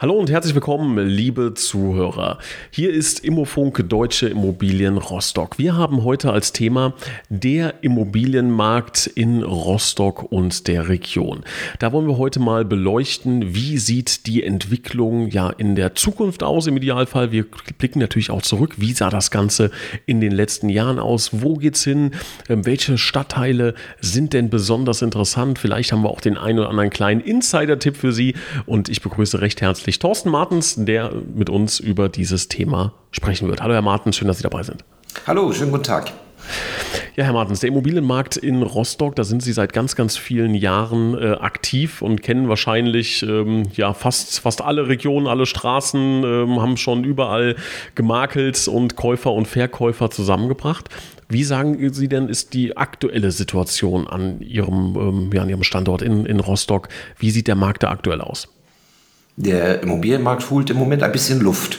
Hallo und herzlich willkommen, liebe Zuhörer. Hier ist Immofunk Deutsche Immobilien Rostock. Wir haben heute als Thema der Immobilienmarkt in Rostock und der Region. Da wollen wir heute mal beleuchten, wie sieht die Entwicklung ja in der Zukunft aus im Idealfall. Wir blicken natürlich auch zurück, wie sah das Ganze in den letzten Jahren aus, wo geht's hin, ähm, welche Stadtteile sind denn besonders interessant. Vielleicht haben wir auch den einen oder anderen kleinen Insider-Tipp für Sie und ich begrüße recht herzlich herzlich Thorsten Martens, der mit uns über dieses Thema sprechen wird. Hallo Herr Martens, schön, dass Sie dabei sind. Hallo, schönen guten Tag. Ja, Herr Martens, der Immobilienmarkt in Rostock, da sind Sie seit ganz, ganz vielen Jahren äh, aktiv und kennen wahrscheinlich ähm, ja, fast, fast alle Regionen, alle Straßen, ähm, haben schon überall gemakelt und Käufer und Verkäufer zusammengebracht. Wie sagen Sie denn, ist die aktuelle Situation an Ihrem, ähm, ja, an Ihrem Standort in, in Rostock? Wie sieht der Markt da aktuell aus? Der Immobilienmarkt holt im Moment ein bisschen Luft.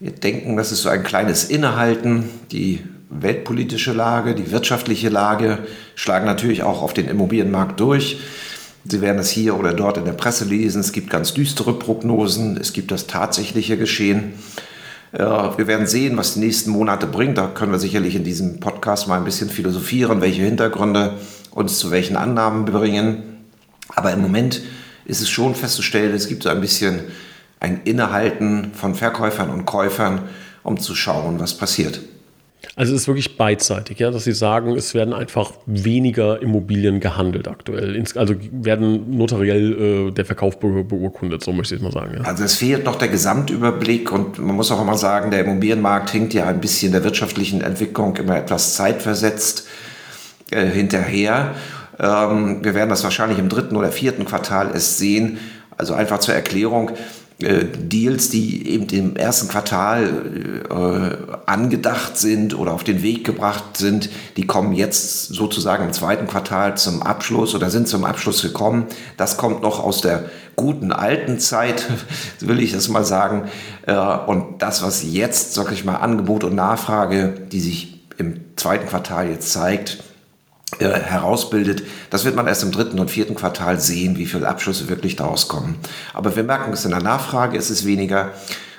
Wir denken, das ist so ein kleines Innehalten. Die weltpolitische Lage, die wirtschaftliche Lage schlagen natürlich auch auf den Immobilienmarkt durch. Sie werden es hier oder dort in der Presse lesen. Es gibt ganz düstere Prognosen. Es gibt das tatsächliche Geschehen. Wir werden sehen, was die nächsten Monate bringt. Da können wir sicherlich in diesem Podcast mal ein bisschen philosophieren, welche Hintergründe uns zu welchen Annahmen bringen. Aber im Moment ist es schon festzustellen, es gibt so ein bisschen ein Innehalten von Verkäufern und Käufern, um zu schauen, was passiert. Also es ist wirklich beidseitig, ja, dass Sie sagen, es werden einfach weniger Immobilien gehandelt aktuell. Also werden notariell äh, der Verkauf be beurkundet, so möchte ich mal sagen. Ja. Also es fehlt noch der Gesamtüberblick und man muss auch immer sagen, der Immobilienmarkt hinkt ja ein bisschen der wirtschaftlichen Entwicklung immer etwas zeitversetzt äh, hinterher. Ähm, wir werden das wahrscheinlich im dritten oder vierten Quartal erst sehen. Also einfach zur Erklärung. Äh, Deals, die eben im ersten Quartal äh, angedacht sind oder auf den Weg gebracht sind, die kommen jetzt sozusagen im zweiten Quartal zum Abschluss oder sind zum Abschluss gekommen. Das kommt noch aus der guten alten Zeit, will ich das mal sagen. Äh, und das, was jetzt, sag ich mal, Angebot und Nachfrage, die sich im zweiten Quartal jetzt zeigt, herausbildet. Das wird man erst im dritten und vierten Quartal sehen, wie viele Abschlüsse wirklich daraus kommen. Aber wir merken es in der Nachfrage, es ist weniger.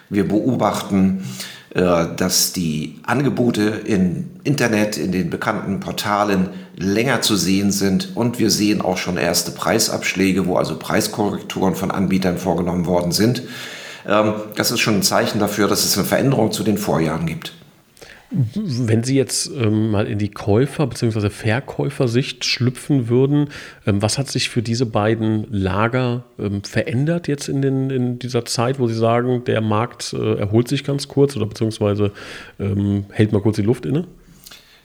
Wir beobachten, äh, dass die Angebote im Internet, in den bekannten Portalen länger zu sehen sind und wir sehen auch schon erste Preisabschläge, wo also Preiskorrekturen von Anbietern vorgenommen worden sind. Ähm, das ist schon ein Zeichen dafür, dass es eine Veränderung zu den Vorjahren gibt. Wenn Sie jetzt ähm, mal in die Käufer- bzw. Verkäufersicht schlüpfen würden, ähm, was hat sich für diese beiden Lager ähm, verändert jetzt in, den, in dieser Zeit, wo Sie sagen, der Markt äh, erholt sich ganz kurz oder beziehungsweise ähm, hält mal kurz die Luft inne?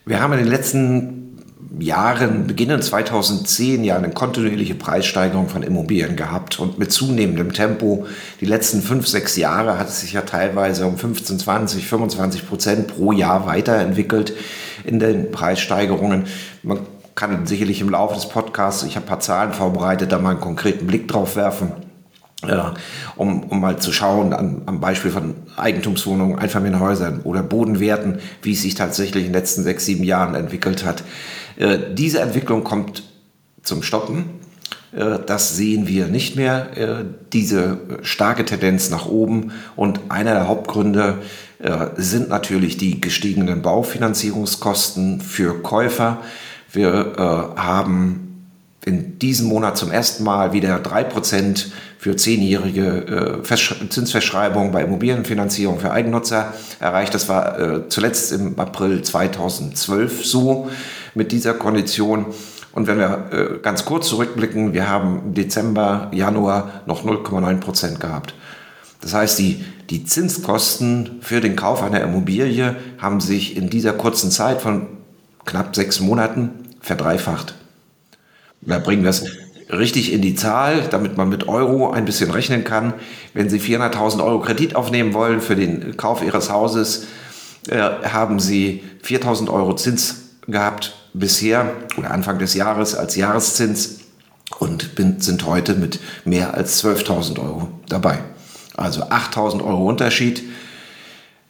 Wir haben in den letzten Jahren, beginnend 2010, ja eine kontinuierliche Preissteigerung von Immobilien gehabt und mit zunehmendem Tempo. Die letzten fünf, sechs Jahre hat es sich ja teilweise um 15, 20, 25 Prozent pro Jahr weiterentwickelt in den Preissteigerungen. Man kann sicherlich im Laufe des Podcasts, ich habe ein paar Zahlen vorbereitet, da mal einen konkreten Blick drauf werfen. Ja, um, um mal zu schauen, an, am Beispiel von Eigentumswohnungen, Einfamilienhäusern oder Bodenwerten, wie es sich tatsächlich in den letzten sechs, sieben Jahren entwickelt hat. Äh, diese Entwicklung kommt zum Stoppen. Äh, das sehen wir nicht mehr, äh, diese starke Tendenz nach oben. Und einer der Hauptgründe sind natürlich die gestiegenen Baufinanzierungskosten für Käufer. Wir haben in diesem Monat zum ersten Mal wieder 3% für zehnjährige Zinsverschreibungen bei Immobilienfinanzierung für Eigennutzer erreicht. Das war zuletzt im April 2012 so mit dieser Kondition. Und wenn wir äh, ganz kurz zurückblicken, wir haben Dezember, Januar noch 0,9 Prozent gehabt. Das heißt, die, die Zinskosten für den Kauf einer Immobilie haben sich in dieser kurzen Zeit von knapp sechs Monaten verdreifacht. Da bringen wir es richtig in die Zahl, damit man mit Euro ein bisschen rechnen kann. Wenn Sie 400.000 Euro Kredit aufnehmen wollen für den Kauf Ihres Hauses, äh, haben Sie 4.000 Euro Zins gehabt bisher oder Anfang des Jahres als Jahreszins und bin, sind heute mit mehr als 12.000 Euro dabei. Also 8000 Euro Unterschied.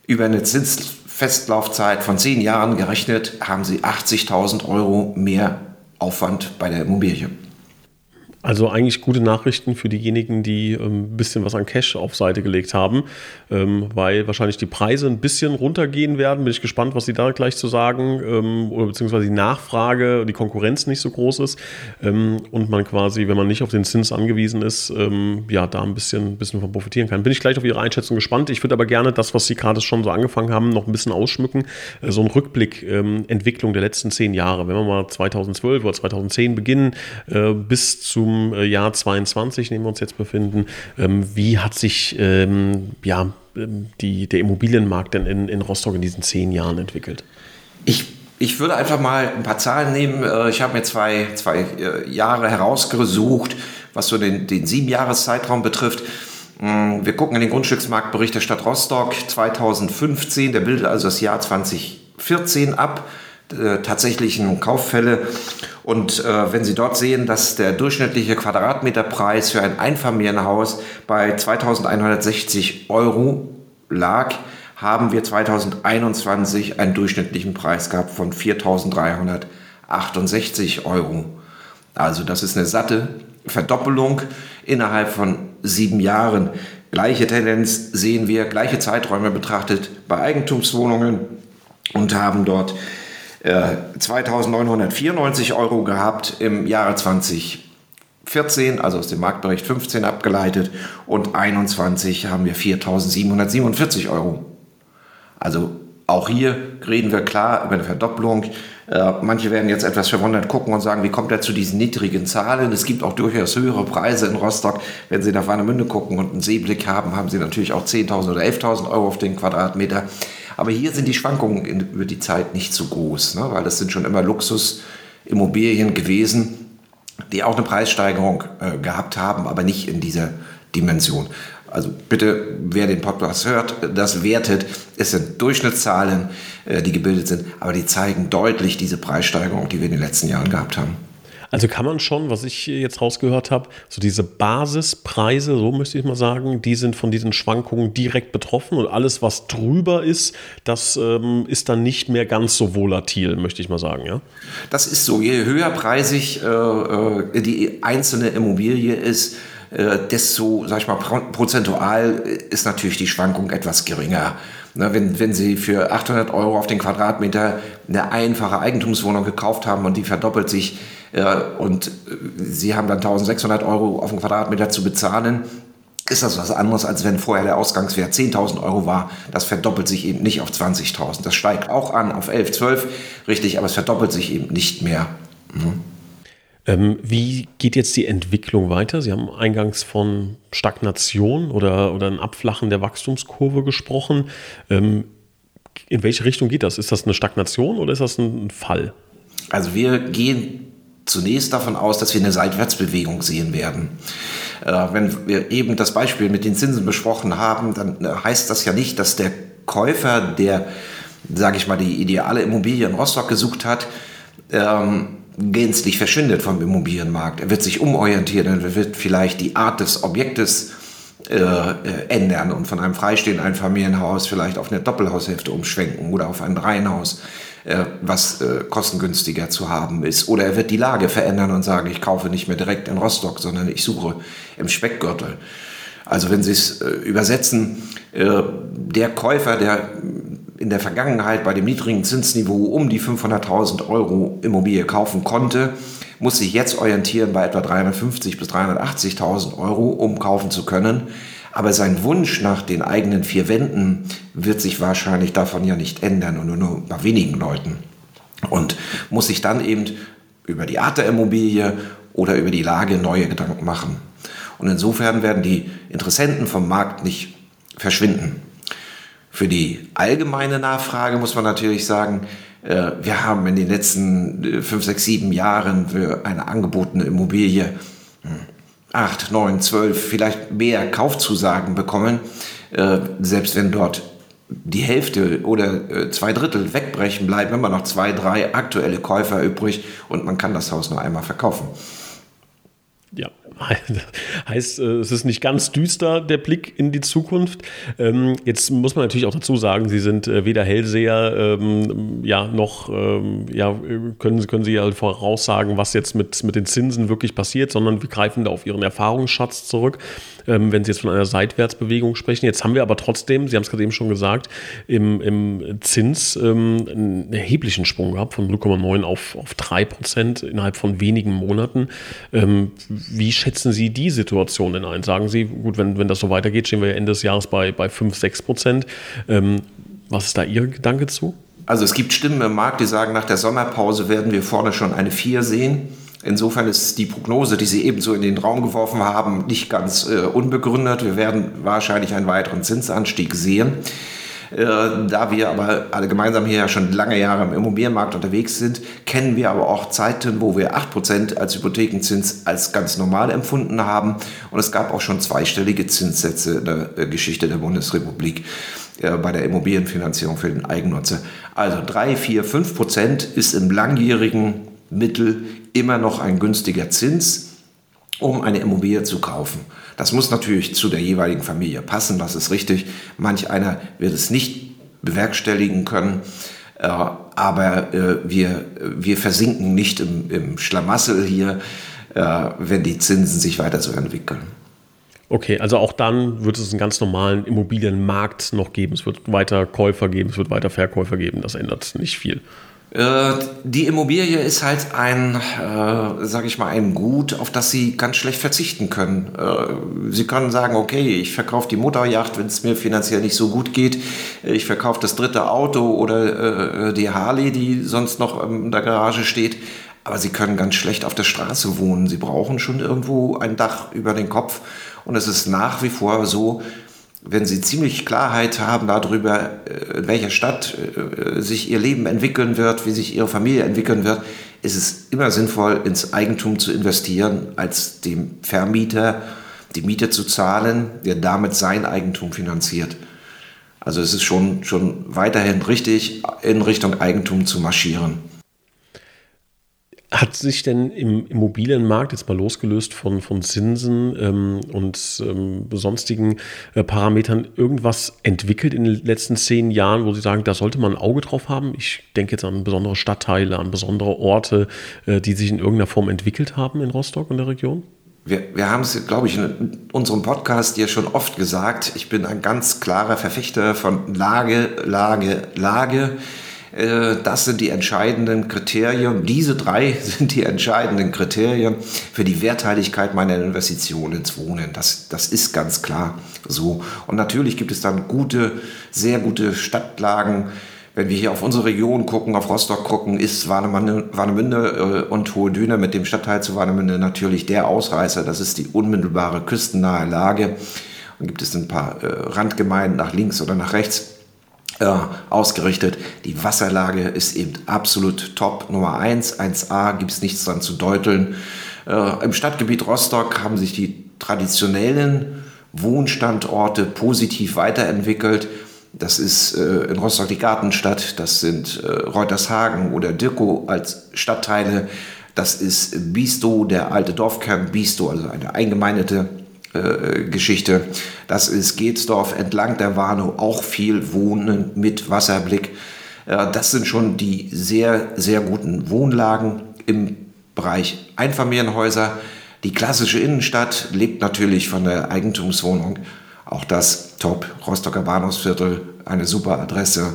Über eine Zinsfestlaufzeit von 10 Jahren gerechnet haben Sie 80.000 Euro mehr Aufwand bei der Immobilie. Also eigentlich gute Nachrichten für diejenigen, die ähm, ein bisschen was an Cash auf Seite gelegt haben, ähm, weil wahrscheinlich die Preise ein bisschen runtergehen werden. Bin ich gespannt, was Sie da gleich zu sagen, ähm, oder beziehungsweise die Nachfrage, die Konkurrenz nicht so groß ist und man quasi, wenn man nicht auf den Zins angewiesen ist, ja, da ein bisschen, bisschen von profitieren kann. Bin ich gleich auf Ihre Einschätzung gespannt. Ich würde aber gerne das, was Sie gerade schon so angefangen haben, noch ein bisschen ausschmücken. Äh, so ein Rückblick, Entwicklung der letzten zehn Jahre. Wenn wir mal 2012 oder 2010 beginnen, äh, bis zum äh, Jahr 22, in dem wir uns jetzt befinden. Ähm, wie hat sich ähm, ja, ähm, die, der Immobilienmarkt denn in, in Rostock in diesen zehn Jahren entwickelt? Ich ich würde einfach mal ein paar Zahlen nehmen. Äh, ich habe mir zwei, zwei äh, Jahre herausgesucht, was so den, den Siebenjahreszeitraum betrifft. Mm, wir gucken in den Grundstücksmarktbericht der Stadt Rostock 2015, der bildet also das Jahr 2014 ab, äh, tatsächlichen Kauffälle. Und äh, wenn Sie dort sehen, dass der durchschnittliche Quadratmeterpreis für ein Einfamilienhaus bei 2160 Euro lag, haben wir 2021 einen durchschnittlichen Preis gehabt von 4368 Euro. Also das ist eine satte Verdoppelung innerhalb von sieben Jahren. Gleiche Tendenz sehen wir, gleiche Zeiträume betrachtet bei Eigentumswohnungen und haben dort 2994 äh, Euro gehabt im Jahre 2014, also aus dem Marktbericht 15 abgeleitet und 21 haben wir 4747 Euro. Also auch hier reden wir klar über eine Verdopplung. Äh, manche werden jetzt etwas verwundert gucken und sagen, wie kommt er zu diesen niedrigen Zahlen? Es gibt auch durchaus höhere Preise in Rostock. Wenn Sie nach Warnemünde gucken und einen Seeblick haben, haben Sie natürlich auch 10.000 oder 11.000 Euro auf den Quadratmeter. Aber hier sind die Schwankungen in, über die Zeit nicht so groß, ne? weil das sind schon immer Luxusimmobilien gewesen, die auch eine Preissteigerung äh, gehabt haben, aber nicht in dieser Dimension. Also bitte, wer den Podcast hört, das wertet. Es sind Durchschnittszahlen, äh, die gebildet sind, aber die zeigen deutlich diese Preissteigerung, die wir in den letzten Jahren gehabt haben. Also kann man schon, was ich jetzt rausgehört habe, so diese Basispreise, so möchte ich mal sagen, die sind von diesen Schwankungen direkt betroffen und alles, was drüber ist, das ähm, ist dann nicht mehr ganz so volatil, möchte ich mal sagen, ja? Das ist so. Je höherpreisig äh, äh die einzelne Immobilie ist, äh, desto, sag ich mal, prozentual ist natürlich die Schwankung etwas geringer. Ne, wenn, wenn Sie für 800 Euro auf den Quadratmeter eine einfache Eigentumswohnung gekauft haben und die verdoppelt sich und Sie haben dann 1600 Euro auf den Quadratmeter zu bezahlen, ist das was anderes, als wenn vorher der Ausgangswert 10.000 Euro war. Das verdoppelt sich eben nicht auf 20.000. Das steigt auch an auf 11, 12, richtig, aber es verdoppelt sich eben nicht mehr. Mhm. Ähm, wie geht jetzt die Entwicklung weiter? Sie haben eingangs von Stagnation oder, oder ein Abflachen der Wachstumskurve gesprochen. Ähm, in welche Richtung geht das? Ist das eine Stagnation oder ist das ein Fall? Also wir gehen zunächst davon aus, dass wir eine Seitwärtsbewegung sehen werden. Äh, wenn wir eben das Beispiel mit den Zinsen besprochen haben, dann äh, heißt das ja nicht, dass der Käufer, der, sage ich mal, die ideale Immobilie in Rostock gesucht hat, ähm, gänzlich verschwindet vom Immobilienmarkt. Er wird sich umorientieren, er wird vielleicht die Art des Objektes äh, äh, ändern und von einem freistehenden Einfamilienhaus vielleicht auf eine Doppelhaushälfte umschwenken oder auf ein Reihenhaus, was äh, kostengünstiger zu haben ist. Oder er wird die Lage verändern und sagen, ich kaufe nicht mehr direkt in Rostock, sondern ich suche im Speckgürtel. Also wenn Sie es äh, übersetzen, äh, der Käufer, der in der Vergangenheit bei dem niedrigen Zinsniveau um die 500.000 Euro Immobilie kaufen konnte, muss sich jetzt orientieren bei etwa 350.000 bis 380.000 Euro, um kaufen zu können. Aber sein Wunsch nach den eigenen vier Wänden wird sich wahrscheinlich davon ja nicht ändern und nur bei wenigen Leuten. Und muss sich dann eben über die Art der Immobilie oder über die Lage neue Gedanken machen. Und insofern werden die Interessenten vom Markt nicht verschwinden. Für die allgemeine Nachfrage muss man natürlich sagen, äh, wir haben in den letzten 5, 6, 7 Jahren für eine angebotene Immobilie 8, 9, 12, vielleicht mehr Kaufzusagen bekommen. Äh, selbst wenn dort die Hälfte oder äh, zwei Drittel wegbrechen, bleiben immer noch zwei, drei aktuelle Käufer übrig und man kann das Haus nur einmal verkaufen. Ja, heißt, äh, es ist nicht ganz düster, der Blick in die Zukunft. Ähm, jetzt muss man natürlich auch dazu sagen, Sie sind äh, weder Hellseher, ähm, ja, noch ähm, ja, können, können Sie ja voraussagen, was jetzt mit, mit den Zinsen wirklich passiert, sondern wir greifen da auf Ihren Erfahrungsschatz zurück, wenn Sie jetzt von einer Seitwärtsbewegung sprechen. Jetzt haben wir aber trotzdem, Sie haben es gerade eben schon gesagt, im, im Zins einen erheblichen Sprung gehabt von 0,9 auf, auf 3 Prozent innerhalb von wenigen Monaten. Wie schätzen Sie die Situation denn ein? Sagen Sie, gut, wenn, wenn das so weitergeht, stehen wir Ende des Jahres bei, bei 5, 6 Prozent. Ähm, was ist da Ihr Gedanke zu? Also es gibt Stimmen im Markt, die sagen, nach der Sommerpause werden wir vorne schon eine 4 sehen. Insofern ist die Prognose, die Sie ebenso in den Raum geworfen haben, nicht ganz äh, unbegründet. Wir werden wahrscheinlich einen weiteren Zinsanstieg sehen. Äh, da wir aber alle gemeinsam hier ja schon lange Jahre im Immobilienmarkt unterwegs sind, kennen wir aber auch Zeiten, wo wir 8% als Hypothekenzins als ganz normal empfunden haben. Und es gab auch schon zweistellige Zinssätze in der äh, Geschichte der Bundesrepublik äh, bei der Immobilienfinanzierung für den Eigennutzer. Also 3, 4, 5 Prozent ist im langjährigen Mittel immer noch ein günstiger Zins, um eine Immobilie zu kaufen. Das muss natürlich zu der jeweiligen Familie passen, das ist richtig. Manch einer wird es nicht bewerkstelligen können, äh, aber äh, wir, wir versinken nicht im, im Schlamassel hier, äh, wenn die Zinsen sich weiter so entwickeln. Okay, also auch dann wird es einen ganz normalen Immobilienmarkt noch geben. Es wird weiter Käufer geben, es wird weiter Verkäufer geben. Das ändert nicht viel. Äh, die Immobilie ist halt ein, äh, sage ich mal, ein Gut, auf das Sie ganz schlecht verzichten können. Äh, Sie können sagen, okay, ich verkaufe die Mutterjacht, wenn es mir finanziell nicht so gut geht. Ich verkaufe das dritte Auto oder äh, die Harley, die sonst noch in der Garage steht. Aber Sie können ganz schlecht auf der Straße wohnen. Sie brauchen schon irgendwo ein Dach über den Kopf. Und es ist nach wie vor so, wenn Sie ziemlich Klarheit haben darüber, äh, in welcher Stadt äh, sich Ihr Leben entwickeln wird, wie sich Ihre Familie entwickeln wird, ist es immer sinnvoll, ins Eigentum zu investieren, als dem Vermieter die Miete zu zahlen, der damit sein Eigentum finanziert. Also es ist schon, schon weiterhin richtig, in Richtung Eigentum zu marschieren. Hat sich denn im Immobilienmarkt jetzt mal losgelöst von, von Zinsen ähm, und ähm, sonstigen äh, Parametern irgendwas entwickelt in den letzten zehn Jahren, wo Sie sagen, da sollte man ein Auge drauf haben? Ich denke jetzt an besondere Stadtteile, an besondere Orte, äh, die sich in irgendeiner Form entwickelt haben in Rostock und der Region? Wir, wir haben es, glaube ich, in unserem Podcast ja schon oft gesagt. Ich bin ein ganz klarer Verfechter von Lage, Lage, Lage. Äh, das sind die entscheidenden Kriterien. Diese drei sind die entscheidenden Kriterien für die Werthaltigkeit meiner Investition ins Wohnen. Das, das ist ganz klar so. Und natürlich gibt es dann gute, sehr gute Stadtlagen. Wenn wir hier auf unsere Region gucken, auf Rostock gucken, ist Warnemünde äh, und Hohe Düne mit dem Stadtteil zu Warnemünde natürlich der Ausreißer. Das ist die unmittelbare küstennahe Lage. Dann gibt es ein paar äh, Randgemeinden nach links oder nach rechts äh, ausgerichtet. Die Wasserlage ist eben absolut top. Nummer 1, 1a, gibt es nichts dran zu deuteln. Äh, Im Stadtgebiet Rostock haben sich die traditionellen Wohnstandorte positiv weiterentwickelt. Das ist äh, in Rostock die Gartenstadt, das sind äh, Reutershagen oder Dirko als Stadtteile. Das ist Bisto, der alte Dorfkern Bisto, also eine eingemeindete Geschichte. Das ist Gehtsdorf entlang der Warnow, auch viel Wohnen mit Wasserblick. Das sind schon die sehr, sehr guten Wohnlagen im Bereich Einfamilienhäuser. Die klassische Innenstadt lebt natürlich von der Eigentumswohnung. Auch das Top, Rostocker Bahnhofsviertel, eine super Adresse.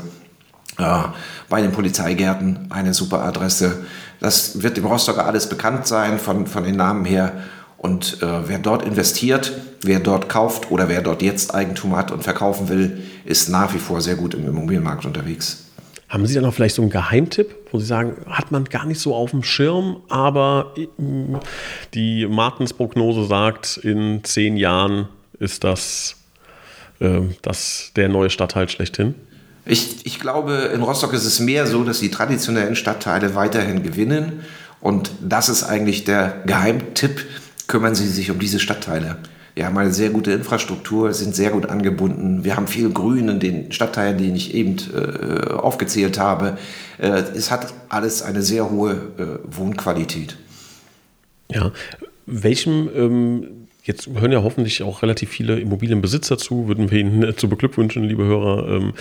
Bei den Polizeigärten eine super Adresse. Das wird dem Rostocker alles bekannt sein von, von den Namen her. Und äh, wer dort investiert, wer dort kauft oder wer dort jetzt Eigentum hat und verkaufen will, ist nach wie vor sehr gut im Immobilienmarkt unterwegs. Haben Sie da noch vielleicht so einen Geheimtipp, wo Sie sagen, hat man gar nicht so auf dem Schirm, aber äh, die Martens-Prognose sagt, in zehn Jahren ist das, äh, das der neue Stadtteil schlechthin? Ich, ich glaube, in Rostock ist es mehr so, dass die traditionellen Stadtteile weiterhin gewinnen. Und das ist eigentlich der Geheimtipp kümmern Sie sich um diese Stadtteile. Wir haben eine sehr gute Infrastruktur, sind sehr gut angebunden. Wir haben viel Grün in den Stadtteilen, die ich eben äh, aufgezählt habe. Äh, es hat alles eine sehr hohe äh, Wohnqualität. Ja, welchem, ähm, jetzt hören ja hoffentlich auch relativ viele Immobilienbesitzer zu, würden wir Ihnen zu beglückwünschen, liebe Hörer.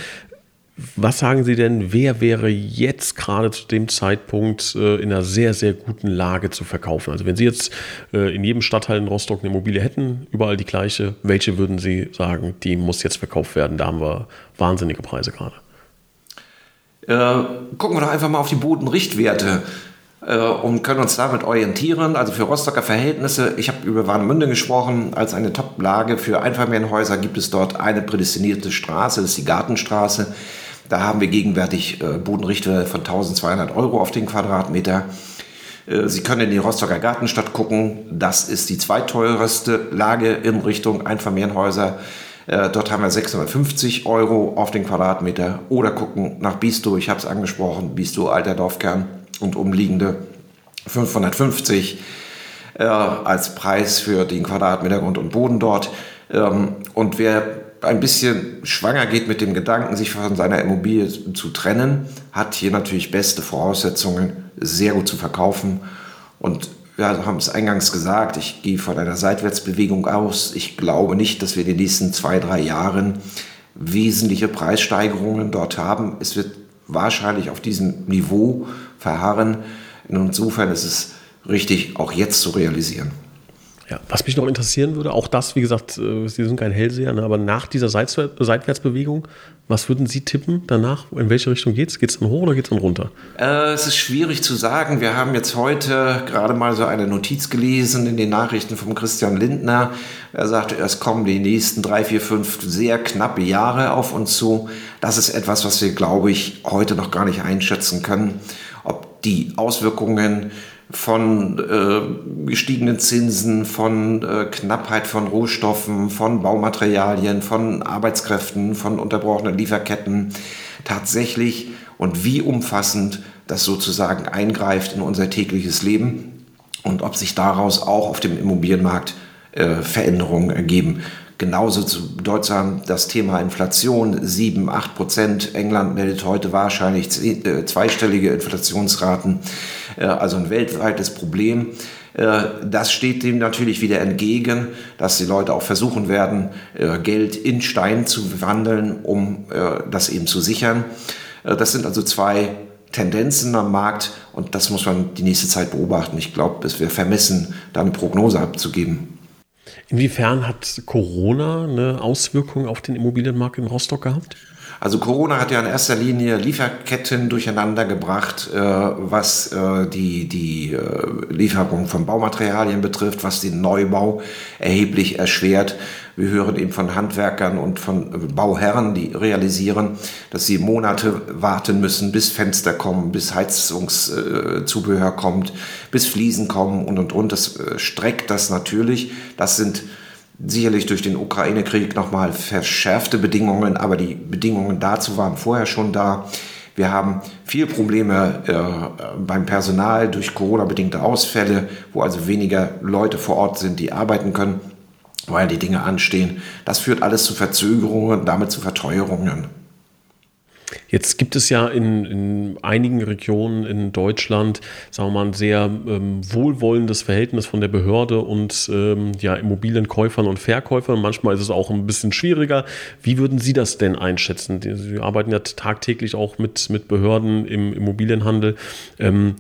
Was sagen Sie denn, wer wäre jetzt gerade zu dem Zeitpunkt äh, in einer sehr, sehr guten Lage zu verkaufen? Also wenn Sie jetzt äh, in jedem Stadtteil in Rostock eine Immobilie hätten, überall die gleiche, welche würden Sie sagen, die muss jetzt verkauft werden? Da haben wir wahnsinnige Preise gerade. Äh, gucken wir doch einfach mal auf die Bodenrichtwerte äh, und können uns damit orientieren. Also für Rostocker Verhältnisse, ich habe über Warnemünde gesprochen, als eine Top-Lage für Einfamilienhäuser gibt es dort eine prädestinierte Straße, das ist die Gartenstraße. Da haben wir gegenwärtig äh, Bodenrichter von 1200 Euro auf den Quadratmeter. Äh, Sie können in die Rostocker Gartenstadt gucken. Das ist die zweiteuerste Lage in Richtung Einfamilienhäuser. Äh, dort haben wir 650 Euro auf den Quadratmeter. Oder gucken nach Bistow, ich habe es angesprochen, Bistow, alter Dorfkern und umliegende 550 äh, als Preis für den Quadratmeter Grund und Boden dort. Ähm, und wer ein bisschen schwanger geht mit dem Gedanken, sich von seiner Immobilie zu trennen, hat hier natürlich beste Voraussetzungen, sehr gut zu verkaufen. Und wir haben es eingangs gesagt, ich gehe von einer Seitwärtsbewegung aus. Ich glaube nicht, dass wir in den nächsten zwei, drei Jahren wesentliche Preissteigerungen dort haben. Es wird wahrscheinlich auf diesem Niveau verharren. Insofern ist es richtig, auch jetzt zu realisieren. Ja, was mich noch interessieren würde, auch das, wie gesagt, äh, Sie sind kein Hellseher, ne, aber nach dieser Seitwärtsbewegung, was würden Sie tippen danach? In welche Richtung geht es? Geht es dann hoch oder geht es dann runter? Äh, es ist schwierig zu sagen. Wir haben jetzt heute gerade mal so eine Notiz gelesen in den Nachrichten von Christian Lindner. Er sagte, es kommen die nächsten drei, vier, fünf sehr knappe Jahre auf uns zu. Das ist etwas, was wir, glaube ich, heute noch gar nicht einschätzen können. Ob die Auswirkungen von äh, gestiegenen Zinsen, von äh, Knappheit von Rohstoffen, von Baumaterialien, von Arbeitskräften, von unterbrochenen Lieferketten tatsächlich und wie umfassend das sozusagen eingreift in unser tägliches Leben und ob sich daraus auch auf dem Immobilienmarkt äh, Veränderungen ergeben. Genauso zu Deutschland das Thema Inflation, 7, 8 Prozent. England meldet heute wahrscheinlich äh, zweistellige Inflationsraten, also ein weltweites Problem. Äh, das steht dem natürlich wieder entgegen, dass die Leute auch versuchen werden, Geld in Stein zu wandeln, um das eben zu sichern. Das sind also zwei Tendenzen am Markt und das muss man die nächste Zeit beobachten. Ich glaube, es wäre vermessen, da eine Prognose abzugeben. Inwiefern hat Corona eine Auswirkung auf den Immobilienmarkt in Rostock gehabt? Also Corona hat ja in erster Linie Lieferketten durcheinander gebracht, äh, was äh, die, die äh, Lieferung von Baumaterialien betrifft, was den Neubau erheblich erschwert. Wir hören eben von Handwerkern und von Bauherren, die realisieren, dass sie Monate warten müssen, bis Fenster kommen, bis Heizungszubehör kommt, bis Fliesen kommen und und und. Das äh, streckt das natürlich. Das sind sicherlich durch den Ukraine-Krieg nochmal verschärfte Bedingungen, aber die Bedingungen dazu waren vorher schon da. Wir haben viele Probleme äh, beim Personal durch Corona-bedingte Ausfälle, wo also weniger Leute vor Ort sind, die arbeiten können, weil die Dinge anstehen. Das führt alles zu Verzögerungen, damit zu Verteuerungen. Jetzt gibt es ja in, in einigen Regionen in Deutschland, sagen wir mal, ein sehr ähm, wohlwollendes Verhältnis von der Behörde und ähm, ja, Immobilienkäufern und Verkäufern. Manchmal ist es auch ein bisschen schwieriger. Wie würden Sie das denn einschätzen? Sie arbeiten ja tagtäglich auch mit, mit Behörden im Immobilienhandel. Ähm,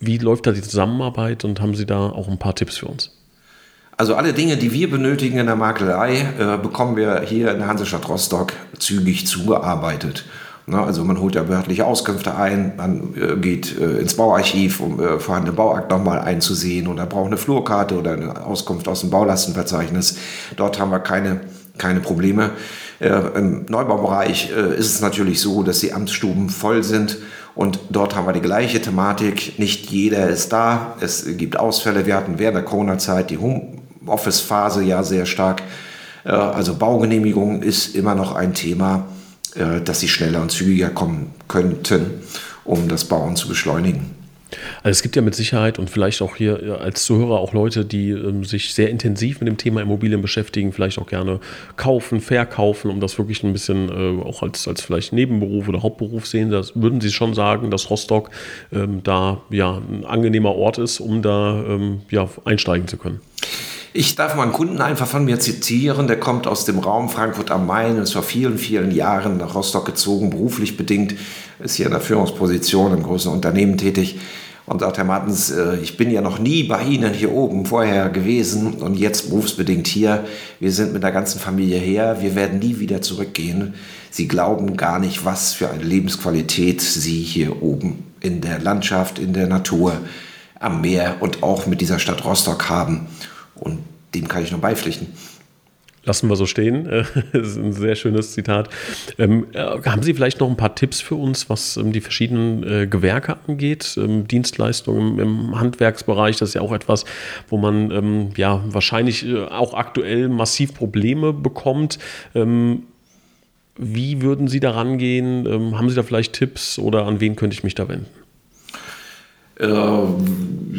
wie läuft da die Zusammenarbeit und haben Sie da auch ein paar Tipps für uns? Also alle Dinge, die wir benötigen in der Maklerei, äh, bekommen wir hier in der Hansestadt Rostock zügig zugearbeitet. Ne? Also man holt ja behördliche Auskünfte ein, man äh, geht äh, ins Bauarchiv, um äh, vorhandene Bauakt nochmal einzusehen oder braucht eine Flurkarte oder eine Auskunft aus dem Baulastenverzeichnis. Dort haben wir keine, keine Probleme. Im Neubaubereich ist es natürlich so, dass die Amtsstuben voll sind und dort haben wir die gleiche Thematik. Nicht jeder ist da. Es gibt Ausfälle. Wir hatten während der Corona-Zeit die Homeoffice-Phase ja sehr stark. Also Baugenehmigung ist immer noch ein Thema. Äh, dass sie schneller und zügiger kommen könnten, um das Bauen zu beschleunigen. Also es gibt ja mit Sicherheit und vielleicht auch hier als Zuhörer auch Leute, die ähm, sich sehr intensiv mit dem Thema Immobilien beschäftigen, vielleicht auch gerne kaufen, verkaufen, um das wirklich ein bisschen äh, auch als, als vielleicht Nebenberuf oder Hauptberuf sehen. Das würden Sie schon sagen, dass Rostock ähm, da ja ein angenehmer Ort ist, um da ähm, ja einsteigen zu können. Ich darf mal einen Kunden einfach von mir zitieren, der kommt aus dem Raum Frankfurt am Main, ist vor vielen, vielen Jahren nach Rostock gezogen, beruflich bedingt, ist hier in der Führungsposition im großen Unternehmen tätig und sagt, Herr Martens, äh, ich bin ja noch nie bei Ihnen hier oben vorher gewesen und jetzt berufsbedingt hier. Wir sind mit der ganzen Familie her, wir werden nie wieder zurückgehen. Sie glauben gar nicht, was für eine Lebensqualität Sie hier oben in der Landschaft, in der Natur, am Meer und auch mit dieser Stadt Rostock haben. Und dem kann ich nur beipflichten. Lassen wir so stehen. Das ist ein sehr schönes Zitat. Ähm, äh, haben Sie vielleicht noch ein paar Tipps für uns, was ähm, die verschiedenen äh, Gewerke angeht? Ähm, Dienstleistungen im, im, Handwerksbereich, das ist ja auch etwas, wo man ähm, ja wahrscheinlich äh, auch aktuell massiv Probleme bekommt. Ähm, wie würden Sie da rangehen? Ähm, haben Sie da vielleicht Tipps oder an wen könnte ich mich da wenden? Äh,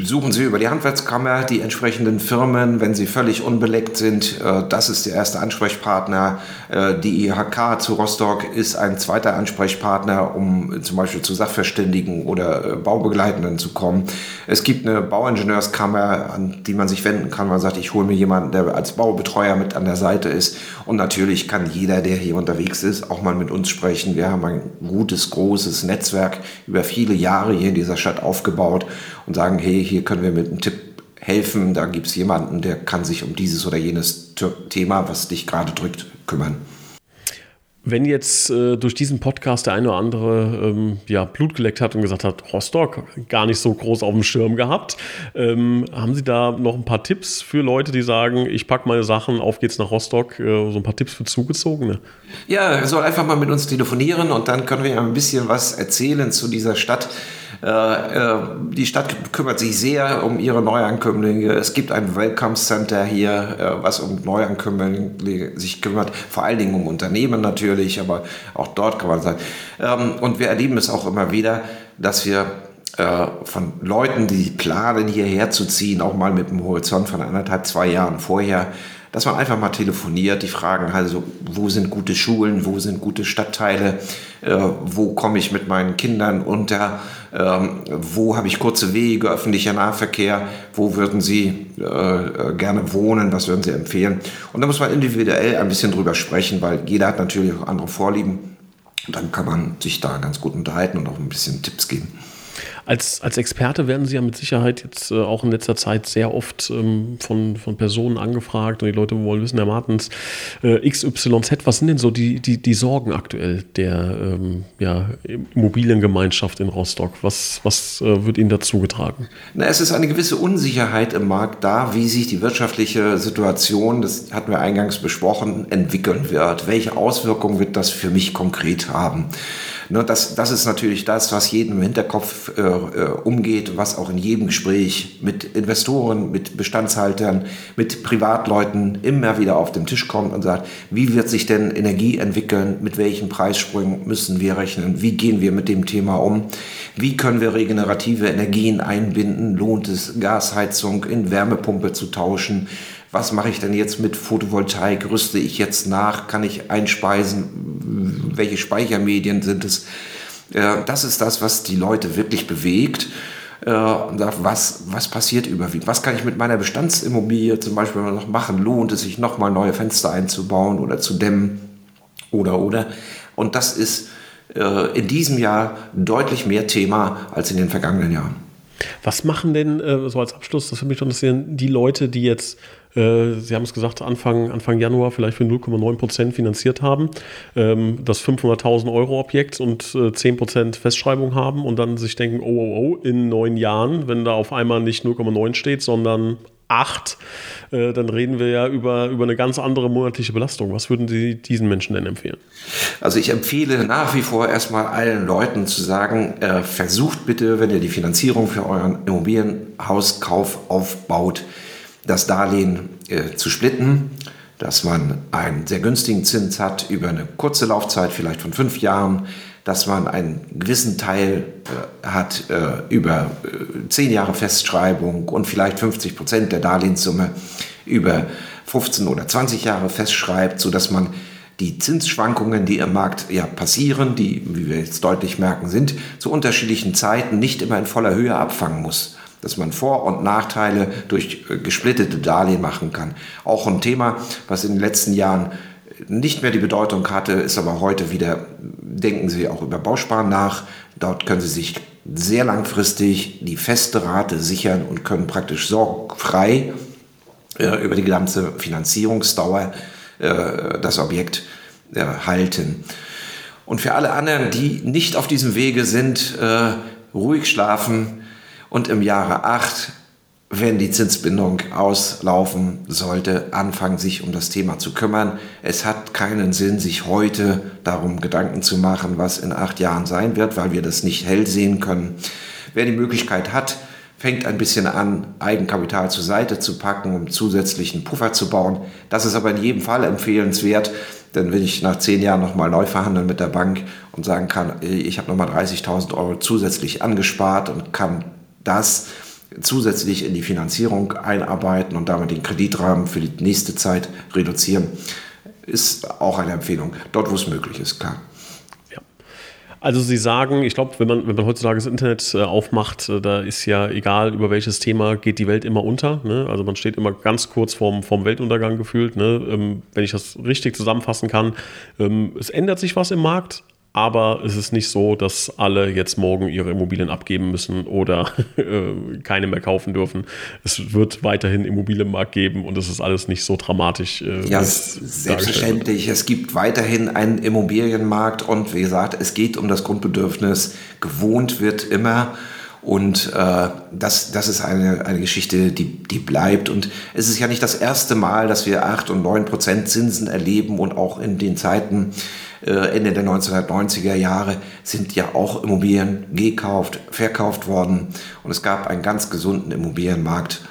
suchen Sie über die Handwerkskammer die entsprechenden Firmen, wenn sie völlig unbeleckt sind. Äh, das ist der erste Ansprechpartner. Äh, die IHK zu Rostock ist ein zweiter Ansprechpartner, um zum Beispiel zu Sachverständigen oder Baubegleitenden zu kommen. Es gibt eine Bauingenieurskammer, an die man sich wenden kann. Man sagt, ich hole mir jemanden, der als Baubetreuer mit an der Seite ist. Und natürlich kann jeder, der hier unterwegs ist, auch mal mit uns sprechen. Wir haben ein gutes, großes Netzwerk über viele Jahre hier in dieser Stadt aufgebaut aufgebaut und sagen, hey, hier können wir mit einem Tipp helfen, da gibt es jemanden, der kann sich um dieses oder jenes Thema, was dich gerade drückt, kümmern. Wenn jetzt äh, durch diesen Podcast der eine oder andere ähm, ja, Blut geleckt hat und gesagt hat, Rostock gar nicht so groß auf dem Schirm gehabt, ähm, haben Sie da noch ein paar Tipps für Leute, die sagen, ich packe meine Sachen, auf geht's nach Rostock, äh, so ein paar Tipps für Zugezogene? Ja, er soll einfach mal mit uns telefonieren und dann können wir ein bisschen was erzählen zu dieser Stadt. Äh, äh, die Stadt kümmert sich sehr um ihre Neuankömmlinge. Es gibt ein Welcome Center hier, äh, was um Neuankömmlinge sich kümmert, vor allen Dingen um Unternehmen natürlich, aber auch dort kann man sein. Ähm, und wir erleben es auch immer wieder, dass wir von Leuten, die planen, hierher zu ziehen, auch mal mit einem Horizont von anderthalb, zwei Jahren vorher, dass man einfach mal telefoniert, die fragen also, wo sind gute Schulen, wo sind gute Stadtteile, äh, wo komme ich mit meinen Kindern unter, ähm, wo habe ich kurze Wege, öffentlicher Nahverkehr, wo würden sie äh, äh, gerne wohnen, was würden sie empfehlen. Und da muss man individuell ein bisschen drüber sprechen, weil jeder hat natürlich auch andere Vorlieben. Und dann kann man sich da ganz gut unterhalten und auch ein bisschen Tipps geben. Als, als Experte werden Sie ja mit Sicherheit jetzt äh, auch in letzter Zeit sehr oft ähm, von, von Personen angefragt und die Leute wollen wissen, Herr Martens, äh, XYZ, was sind denn so die, die, die Sorgen aktuell der ähm, ja, Immobiliengemeinschaft in Rostock? Was, was äh, wird Ihnen dazu getragen? Na, es ist eine gewisse Unsicherheit im Markt da, wie sich die wirtschaftliche Situation, das hatten wir eingangs besprochen, entwickeln wird. Welche Auswirkungen wird das für mich konkret haben? Ne, das, das ist natürlich das, was jedem im Hinterkopf äh, äh, umgeht, was auch in jedem Gespräch mit Investoren, mit Bestandshaltern, mit Privatleuten immer wieder auf den Tisch kommt und sagt, wie wird sich denn Energie entwickeln, mit welchen Preissprüngen müssen wir rechnen, wie gehen wir mit dem Thema um, wie können wir regenerative Energien einbinden, lohnt es Gasheizung in Wärmepumpe zu tauschen, was mache ich denn jetzt mit Photovoltaik? Rüste ich jetzt nach? Kann ich einspeisen? Welche Speichermedien sind es? Das ist das, was die Leute wirklich bewegt. Äh, und sagt, was, was passiert überwiegend? Was kann ich mit meiner Bestandsimmobilie zum Beispiel noch machen? Lohnt es sich nochmal neue Fenster einzubauen oder zu dämmen? Oder, oder. Und das ist äh, in diesem Jahr deutlich mehr Thema als in den vergangenen Jahren. Was machen denn, äh, so als Abschluss, das würde mich interessieren, die Leute, die jetzt äh, Sie haben es gesagt, Anfang, Anfang Januar vielleicht für 0,9 Prozent finanziert haben, ähm, das 500.000 Euro Objekt und äh, 10 Prozent Festschreibung haben und dann sich denken, oh, oh, oh, in neun Jahren, wenn da auf einmal nicht 0,9 steht, sondern 8, äh, dann reden wir ja über, über eine ganz andere monatliche Belastung. Was würden Sie diesen Menschen denn empfehlen? Also ich empfehle nach wie vor erstmal allen Leuten zu sagen, äh, versucht bitte, wenn ihr die Finanzierung für euren Immobilienhauskauf aufbaut, das Darlehen äh, zu splitten, dass man einen sehr günstigen Zins hat über eine kurze Laufzeit, vielleicht von fünf Jahren, dass man einen gewissen Teil äh, hat äh, über äh, zehn Jahre Festschreibung und vielleicht 50 Prozent der Darlehenssumme über 15 oder 20 Jahre festschreibt, sodass man die Zinsschwankungen, die im Markt ja passieren, die, wie wir jetzt deutlich merken, sind, zu unterschiedlichen Zeiten nicht immer in voller Höhe abfangen muss. Dass man Vor- und Nachteile durch äh, gesplittete Darlehen machen kann. Auch ein Thema, was in den letzten Jahren nicht mehr die Bedeutung hatte, ist aber heute wieder, denken Sie auch über Bausparen nach. Dort können Sie sich sehr langfristig die feste Rate sichern und können praktisch sorgfrei äh, über die ganze Finanzierungsdauer äh, das Objekt äh, halten. Und für alle anderen, die nicht auf diesem Wege sind, äh, ruhig schlafen und im Jahre 8 wenn die Zinsbindung auslaufen sollte, anfangen, sich um das Thema zu kümmern. Es hat keinen Sinn, sich heute darum Gedanken zu machen, was in acht Jahren sein wird, weil wir das nicht hell sehen können. Wer die Möglichkeit hat, fängt ein bisschen an, Eigenkapital zur Seite zu packen, um zusätzlichen Puffer zu bauen. Das ist aber in jedem Fall empfehlenswert, denn wenn ich nach zehn Jahren nochmal neu verhandeln mit der Bank und sagen kann, ich habe nochmal 30.000 Euro zusätzlich angespart und kann das zusätzlich in die Finanzierung einarbeiten und damit den Kreditrahmen für die nächste Zeit reduzieren, ist auch eine Empfehlung. Dort, wo es möglich ist, klar. Also Sie sagen, ich glaube, wenn man, wenn man heutzutage das Internet äh, aufmacht, äh, da ist ja egal, über welches Thema geht die Welt immer unter. Ne? Also man steht immer ganz kurz vorm, vorm Weltuntergang gefühlt. Ne? Ähm, wenn ich das richtig zusammenfassen kann, ähm, es ändert sich was im Markt, aber es ist nicht so, dass alle jetzt morgen ihre Immobilien abgeben müssen oder äh, keine mehr kaufen dürfen. Es wird weiterhin Immobilienmarkt geben und es ist alles nicht so dramatisch. Äh, ja, selbstverständlich. Es gibt weiterhin einen Immobilienmarkt und wie gesagt, es geht um das Grundbedürfnis. Gewohnt wird immer. Und äh, das, das ist eine, eine Geschichte, die, die bleibt. Und es ist ja nicht das erste Mal, dass wir 8 und 9 Prozent Zinsen erleben und auch in den Zeiten, Ende der 1990er Jahre sind ja auch Immobilien gekauft, verkauft worden und es gab einen ganz gesunden Immobilienmarkt.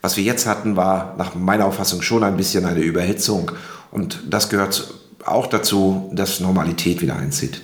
Was wir jetzt hatten, war nach meiner Auffassung schon ein bisschen eine Überhitzung und das gehört auch dazu, dass Normalität wieder einzieht.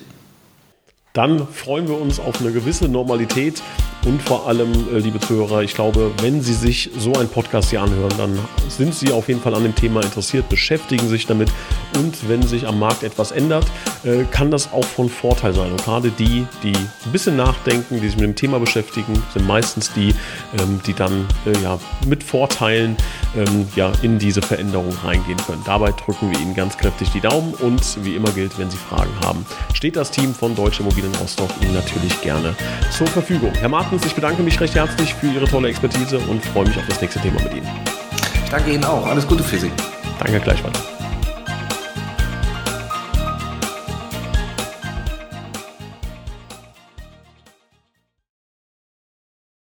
Dann freuen wir uns auf eine gewisse Normalität und vor allem, äh, liebe Zuhörer, ich glaube, wenn Sie sich so einen Podcast hier anhören, dann sind Sie auf jeden Fall an dem Thema interessiert, beschäftigen sich damit. Und wenn sich am Markt etwas ändert, äh, kann das auch von Vorteil sein. Und gerade die, die ein bisschen nachdenken, die sich mit dem Thema beschäftigen, sind meistens die, ähm, die dann äh, ja, mit Vorteilen ähm, ja, in diese Veränderung reingehen können. Dabei drücken wir Ihnen ganz kräftig die Daumen und wie immer gilt, wenn Sie Fragen haben, steht das Team von Deutsche Immobilien Rostock Ihnen natürlich gerne zur Verfügung. Herr Martens. Ich bedanke mich recht herzlich für Ihre tolle Expertise und freue mich auf das nächste Thema mit Ihnen. Ich danke Ihnen auch. Alles Gute für Sie. Danke gleichfalls.